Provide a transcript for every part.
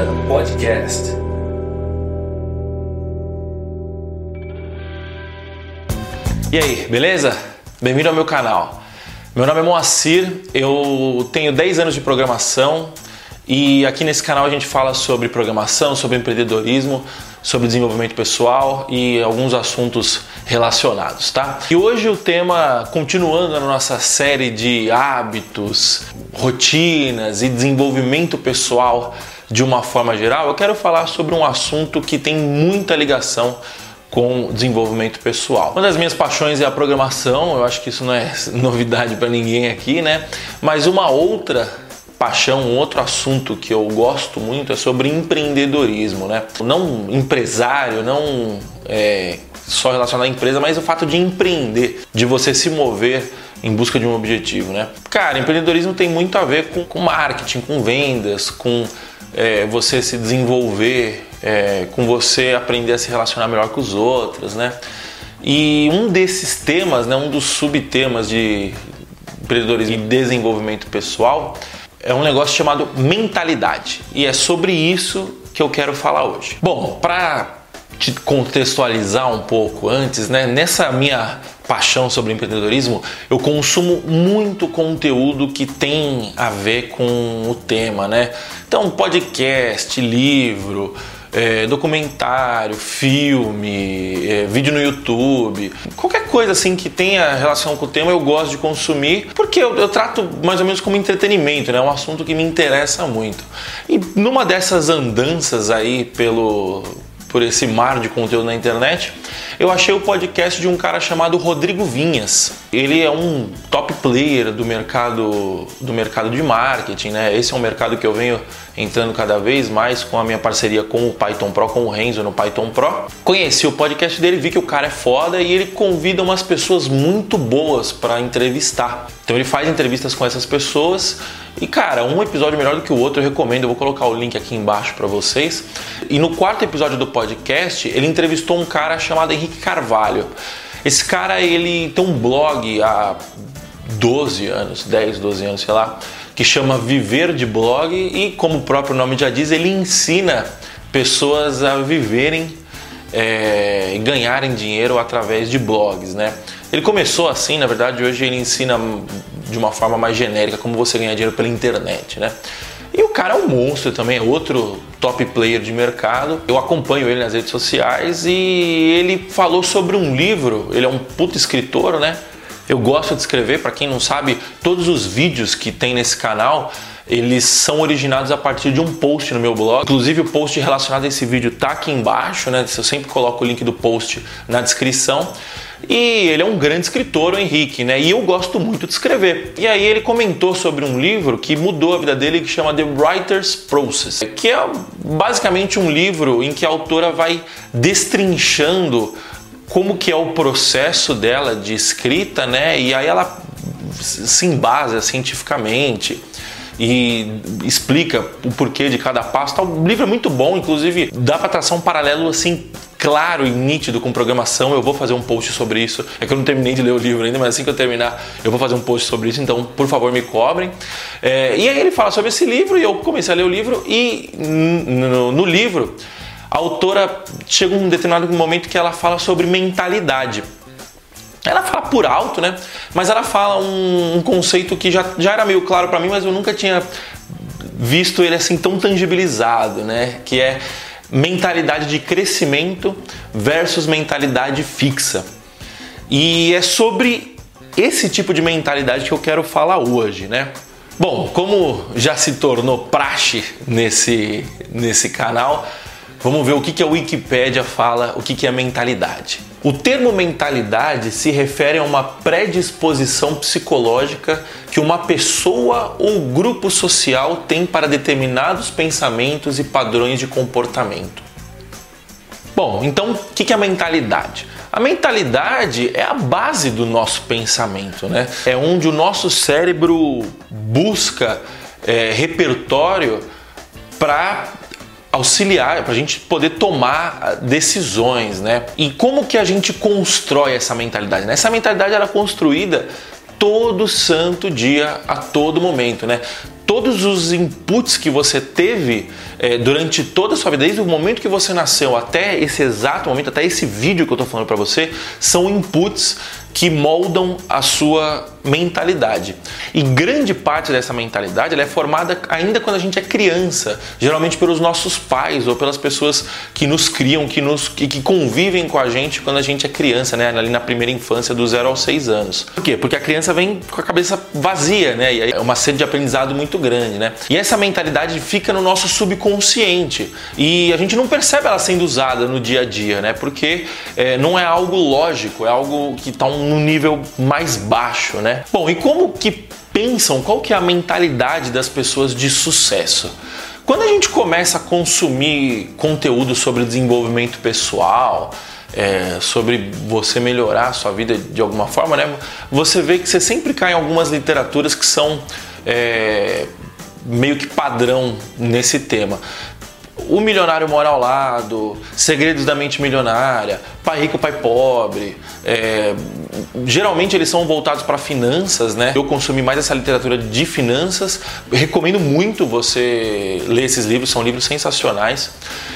Semana Podcast. E aí, beleza? Bem-vindo ao meu canal. Meu nome é Moacir, eu tenho 10 anos de programação e aqui nesse canal a gente fala sobre programação, sobre empreendedorismo, sobre desenvolvimento pessoal e alguns assuntos relacionados, tá? E hoje o tema, continuando na nossa série de hábitos, rotinas e desenvolvimento pessoal de uma forma geral, eu quero falar sobre um assunto que tem muita ligação com desenvolvimento pessoal. Uma das minhas paixões é a programação, eu acho que isso não é novidade para ninguém aqui, né? Mas uma outra paixão, um outro assunto que eu gosto muito é sobre empreendedorismo, né? Não empresário, não é, só relacionado à empresa, mas o fato de empreender, de você se mover em busca de um objetivo, né? Cara, empreendedorismo tem muito a ver com, com marketing, com vendas, com é, você se desenvolver, é, com você aprender a se relacionar melhor com os outros, né? E um desses temas, né, um dos subtemas de empreendedorismo e desenvolvimento pessoal é um negócio chamado mentalidade. E é sobre isso que eu quero falar hoje. Bom, para te contextualizar um pouco antes, né? Nessa minha paixão sobre empreendedorismo, eu consumo muito conteúdo que tem a ver com o tema, né? Então, podcast, livro, é, documentário, filme, é, vídeo no YouTube, qualquer coisa assim que tenha relação com o tema eu gosto de consumir porque eu, eu trato mais ou menos como entretenimento, né? É um assunto que me interessa muito. E numa dessas andanças aí pelo por esse mar de conteúdo na internet, eu achei o podcast de um cara chamado Rodrigo Vinhas. Ele é um top player do mercado do mercado de marketing, né? Esse é um mercado que eu venho entrando cada vez mais com a minha parceria com o Python Pro, com o Renzo no Python Pro. Conheci o podcast dele, vi que o cara é foda e ele convida umas pessoas muito boas para entrevistar. Então ele faz entrevistas com essas pessoas e cara, um episódio melhor do que o outro, eu recomendo, eu vou colocar o link aqui embaixo para vocês. E no quarto episódio do podcast, ele entrevistou um cara chamado Henrique Carvalho. Esse cara, ele tem um blog há 12 anos, 10, 12 anos, sei lá, que chama Viver de Blog e, como o próprio nome já diz, ele ensina pessoas a viverem é, e ganharem dinheiro através de blogs, né? Ele começou assim, na verdade, hoje ele ensina de uma forma mais genérica como você ganhar dinheiro pela internet, né? Cara é um monstro também, é outro top player de mercado. Eu acompanho ele nas redes sociais e ele falou sobre um livro, ele é um puto escritor, né? Eu gosto de escrever, para quem não sabe, todos os vídeos que tem nesse canal, eles são originados a partir de um post no meu blog. Inclusive o post relacionado a esse vídeo tá aqui embaixo, né? Eu sempre coloco o link do post na descrição. E ele é um grande escritor, o Henrique, né? E eu gosto muito de escrever. E aí ele comentou sobre um livro que mudou a vida dele, que chama The Writer's Process, que é basicamente um livro em que a autora vai destrinchando como que é o processo dela de escrita, né? E aí ela se embasa cientificamente e explica o porquê de cada passo. O livro é muito bom, inclusive dá para traçar um paralelo assim claro e nítido com programação. Eu vou fazer um post sobre isso. É que eu não terminei de ler o livro ainda, mas assim que eu terminar, eu vou fazer um post sobre isso. Então, por favor, me cobrem. É, e aí ele fala sobre esse livro e eu comecei a ler o livro e no, no livro a autora chega um determinado momento que ela fala sobre mentalidade. Ela fala por alto, né? Mas ela fala um, um conceito que já, já era meio claro para mim, mas eu nunca tinha visto ele assim tão tangibilizado, né? Que é mentalidade de crescimento versus mentalidade fixa. E é sobre esse tipo de mentalidade que eu quero falar hoje, né? Bom, como já se tornou praxe nesse, nesse canal, Vamos ver o que, que a Wikipédia fala, o que, que é mentalidade. O termo mentalidade se refere a uma predisposição psicológica que uma pessoa ou grupo social tem para determinados pensamentos e padrões de comportamento. Bom, então o que é a mentalidade? A mentalidade é a base do nosso pensamento, né? É onde o nosso cérebro busca é, repertório para auxiliar para a gente poder tomar ah, decisões, né? E como que a gente constrói essa mentalidade? Né? Essa mentalidade era é construída todo santo dia, a todo momento, né? Todos os inputs que você teve é, durante toda a sua vida, desde o momento que você nasceu até esse exato momento, até esse vídeo que eu estou falando para você, são inputs que moldam a sua mentalidade. E grande parte dessa mentalidade é formada ainda quando a gente é criança, geralmente pelos nossos pais ou pelas pessoas que nos criam, que, nos, que, convivem com a gente quando a gente é criança, né? ali na primeira infância, do zero aos seis anos. Por quê? Porque a criança vem com a cabeça vazia, né? E é uma sede de aprendizado muito grande, né? E essa mentalidade fica no nosso subconsciente e a gente não percebe ela sendo usada no dia a dia, né? Porque é, não é algo lógico, é algo que está um, num nível mais baixo, né? Bom, e como que pensam, qual que é a mentalidade das pessoas de sucesso? Quando a gente começa a consumir conteúdo sobre desenvolvimento pessoal, é, sobre você melhorar a sua vida de alguma forma, né? Você vê que você sempre cai em algumas literaturas que são é, meio que padrão nesse tema. O Milionário Mora ao Lado, Segredos da Mente Milionária, Pai Rico, Pai Pobre. É, geralmente eles são voltados para finanças, né? Eu consumi mais essa literatura de finanças. Recomendo muito você ler esses livros, são livros sensacionais.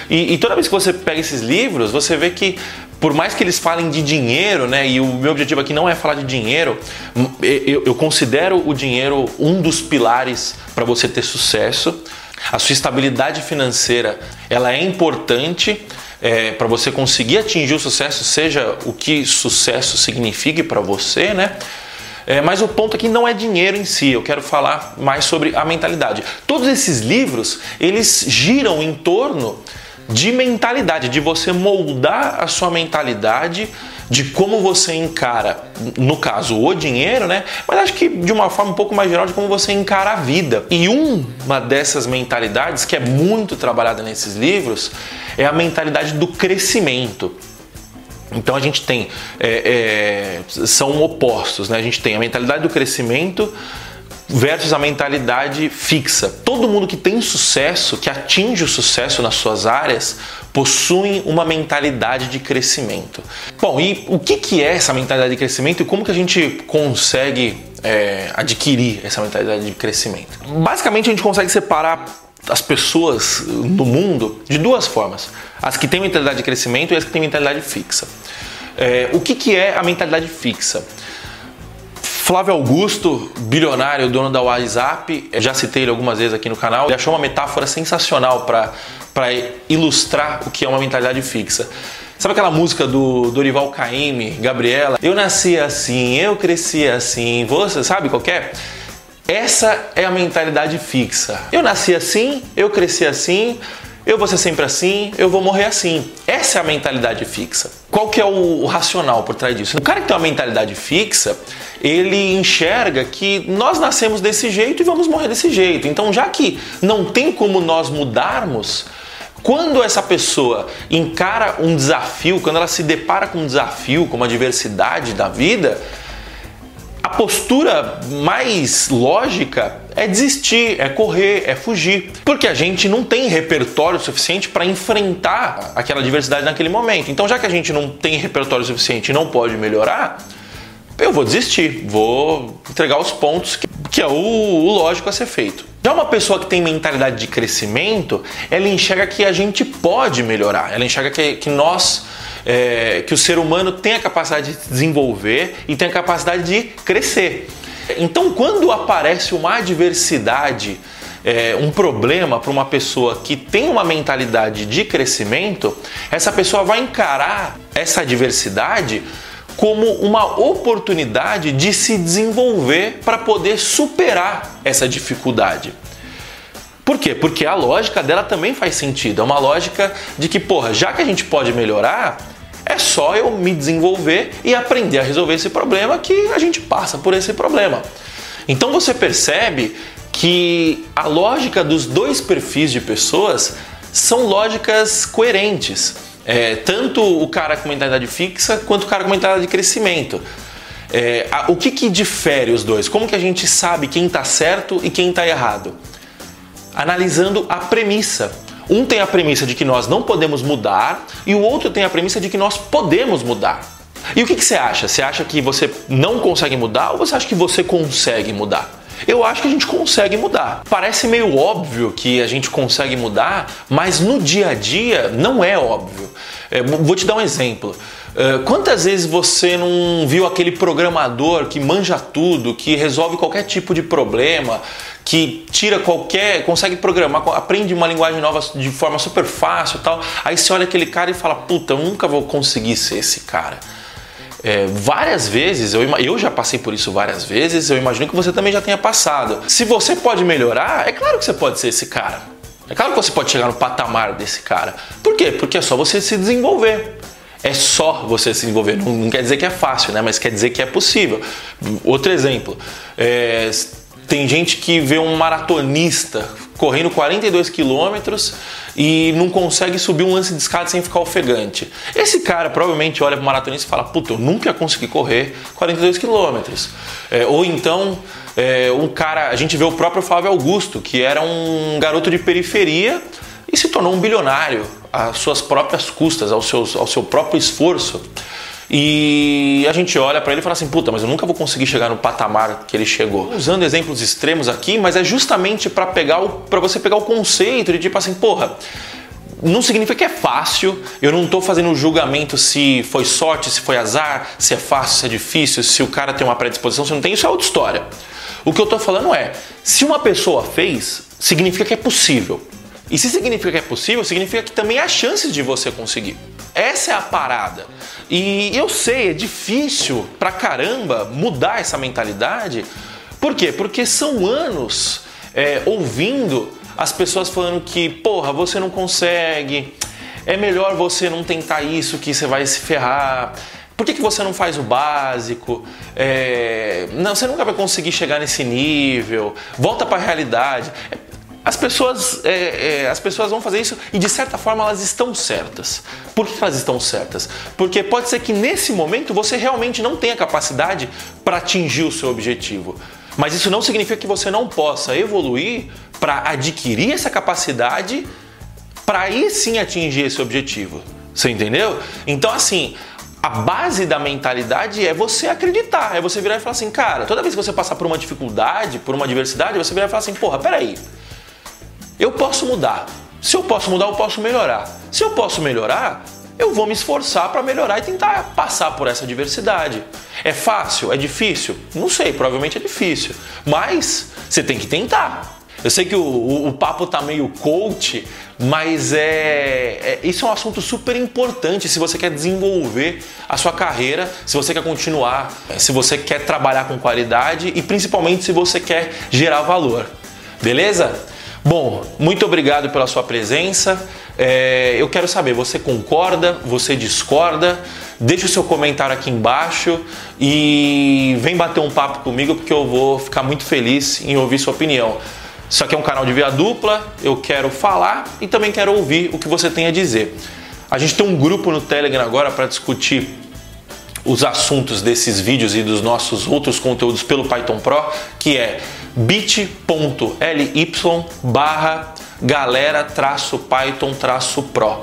E, e toda vez que você pega esses livros, você vê que por mais que eles falem de dinheiro, né? E o meu objetivo aqui não é falar de dinheiro, eu, eu considero o dinheiro um dos pilares para você ter sucesso. A sua estabilidade financeira ela é importante é, para você conseguir atingir o sucesso, seja o que sucesso signifique para você, né? É, mas o ponto aqui não é dinheiro em si, eu quero falar mais sobre a mentalidade. Todos esses livros, eles giram em torno de mentalidade, de você moldar a sua mentalidade de como você encara, no caso, o dinheiro, né? Mas acho que de uma forma um pouco mais geral de como você encara a vida. E uma dessas mentalidades que é muito trabalhada nesses livros é a mentalidade do crescimento. Então a gente tem é, é, são opostos, né? A gente tem a mentalidade do crescimento versus a mentalidade fixa. Todo mundo que tem sucesso, que atinge o sucesso nas suas áreas, possui uma mentalidade de crescimento. Bom, e o que, que é essa mentalidade de crescimento e como que a gente consegue é, adquirir essa mentalidade de crescimento? Basicamente, a gente consegue separar as pessoas no mundo de duas formas: as que têm mentalidade de crescimento e as que têm mentalidade fixa. É, o que, que é a mentalidade fixa? Flávio Augusto, bilionário, dono da WhatsApp, já citei ele algumas vezes aqui no canal, ele achou uma metáfora sensacional para ilustrar o que é uma mentalidade fixa. Sabe aquela música do Dorival Caymmi, Gabriela? Eu nasci assim, eu cresci assim, você sabe qual é? Essa é a mentalidade fixa. Eu nasci assim, eu cresci assim, eu vou ser sempre assim, eu vou morrer assim. Essa é a mentalidade fixa. Qual que é o racional por trás disso? O cara que tem uma mentalidade fixa, ele enxerga que nós nascemos desse jeito e vamos morrer desse jeito. Então, já que não tem como nós mudarmos, quando essa pessoa encara um desafio, quando ela se depara com um desafio, com uma diversidade da vida, a postura mais lógica é desistir, é correr, é fugir. Porque a gente não tem repertório suficiente para enfrentar aquela diversidade naquele momento. Então, já que a gente não tem repertório suficiente e não pode melhorar, eu vou desistir, vou entregar os pontos que, que é o, o lógico a ser feito. Já uma pessoa que tem mentalidade de crescimento, ela enxerga que a gente pode melhorar, ela enxerga que, que nós é, que o ser humano tem a capacidade de desenvolver e tem a capacidade de crescer. Então, quando aparece uma adversidade, é, um problema para uma pessoa que tem uma mentalidade de crescimento, essa pessoa vai encarar essa adversidade como uma oportunidade de se desenvolver para poder superar essa dificuldade. Por quê? Porque a lógica dela também faz sentido. É uma lógica de que, porra, já que a gente pode melhorar, é só eu me desenvolver e aprender a resolver esse problema que a gente passa por esse problema. Então você percebe que a lógica dos dois perfis de pessoas são lógicas coerentes. É, tanto o cara com mentalidade fixa quanto o cara com mentalidade de crescimento. É, a, o que, que difere os dois? Como que a gente sabe quem está certo e quem está errado? Analisando a premissa. Um tem a premissa de que nós não podemos mudar e o outro tem a premissa de que nós podemos mudar. E o que, que você acha? Você acha que você não consegue mudar ou você acha que você consegue mudar? Eu acho que a gente consegue mudar. Parece meio óbvio que a gente consegue mudar, mas no dia a dia não é óbvio. É, vou te dar um exemplo. É, quantas vezes você não viu aquele programador que manja tudo, que resolve qualquer tipo de problema, que tira qualquer, consegue programar, aprende uma linguagem nova de forma super fácil, tal. Aí você olha aquele cara e fala: "Puta, eu nunca vou conseguir ser esse cara". É, várias vezes, eu, eu já passei por isso várias vezes, eu imagino que você também já tenha passado. Se você pode melhorar, é claro que você pode ser esse cara. É claro que você pode chegar no patamar desse cara. Por quê? Porque é só você se desenvolver. É só você se desenvolver. Não, não quer dizer que é fácil, né? Mas quer dizer que é possível. Outro exemplo. É, tem gente que vê um maratonista correndo 42 quilômetros e não consegue subir um lance de escada sem ficar ofegante. Esse cara provavelmente olha para o maratonista e fala: Puta, eu nunca consegui correr 42 quilômetros. É, ou então, é, um cara, a gente vê o próprio Flávio Augusto, que era um garoto de periferia e se tornou um bilionário às suas próprias custas, ao, seus, ao seu próprio esforço. E a gente olha para ele e fala assim: puta, mas eu nunca vou conseguir chegar no patamar que ele chegou. Usando exemplos extremos aqui, mas é justamente para pegar para você pegar o conceito de tipo assim, porra, não significa que é fácil. Eu não estou fazendo julgamento se foi sorte, se foi azar, se é fácil, se é difícil, se o cara tem uma predisposição, se não tem, isso é outra história. O que eu estou falando é, se uma pessoa fez, significa que é possível. E se significa que é possível, significa que também há chances de você conseguir. Essa é a parada. E eu sei, é difícil pra caramba mudar essa mentalidade. Por quê? Porque são anos é, ouvindo as pessoas falando que, porra, você não consegue, é melhor você não tentar isso que você vai se ferrar. Por que, que você não faz o básico? É, não, você nunca vai conseguir chegar nesse nível. Volta para a realidade. As pessoas, é, é, as pessoas vão fazer isso e de certa forma elas estão certas. Por que elas estão certas? Porque pode ser que nesse momento você realmente não tenha capacidade para atingir o seu objetivo. Mas isso não significa que você não possa evoluir para adquirir essa capacidade para aí sim atingir esse objetivo. Você entendeu? Então, assim, a base da mentalidade é você acreditar, é você virar e falar assim, cara, toda vez que você passar por uma dificuldade, por uma adversidade, você virar e falar assim, porra, peraí, eu posso mudar. Se eu posso mudar, eu posso melhorar. Se eu posso melhorar, eu vou me esforçar para melhorar e tentar passar por essa diversidade. É fácil? É difícil? Não sei, provavelmente é difícil. Mas você tem que tentar. Eu sei que o, o, o papo tá meio coach, mas é, é, isso é um assunto super importante se você quer desenvolver a sua carreira, se você quer continuar, se você quer trabalhar com qualidade e principalmente se você quer gerar valor. Beleza? Bom, muito obrigado pela sua presença. É, eu quero saber, você concorda? Você discorda? Deixe o seu comentário aqui embaixo e vem bater um papo comigo porque eu vou ficar muito feliz em ouvir sua opinião. Isso aqui é um canal de via dupla, eu quero falar e também quero ouvir o que você tem a dizer. A gente tem um grupo no Telegram agora para discutir os assuntos desses vídeos e dos nossos outros conteúdos pelo Python Pro, que é bit.ly barra galera Python Pro.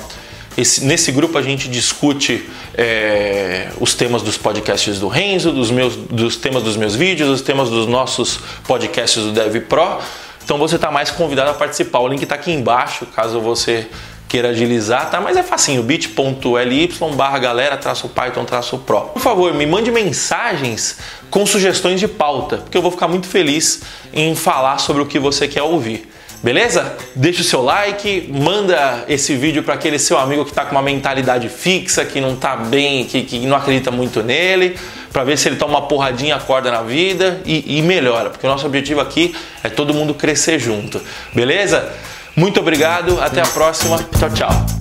Esse, nesse grupo a gente discute é, os temas dos podcasts do Renzo, dos, meus, dos temas dos meus vídeos, os temas dos nossos podcasts do Dev Pro. Então você está mais convidado a participar. O link está aqui embaixo, caso você queira agilizar, tá? Mas é facinho, bit.ly barra galera traço Python traço Pro. Por favor, me mande mensagens com sugestões de pauta, porque eu vou ficar muito feliz em falar sobre o que você quer ouvir. Beleza? Deixa o seu like, manda esse vídeo para aquele seu amigo que está com uma mentalidade fixa, que não está bem, que, que não acredita muito nele, para ver se ele toma uma porradinha, acorda na vida e, e melhora, porque o nosso objetivo aqui é todo mundo crescer junto. Beleza? Muito obrigado, até a próxima. Tchau, tchau.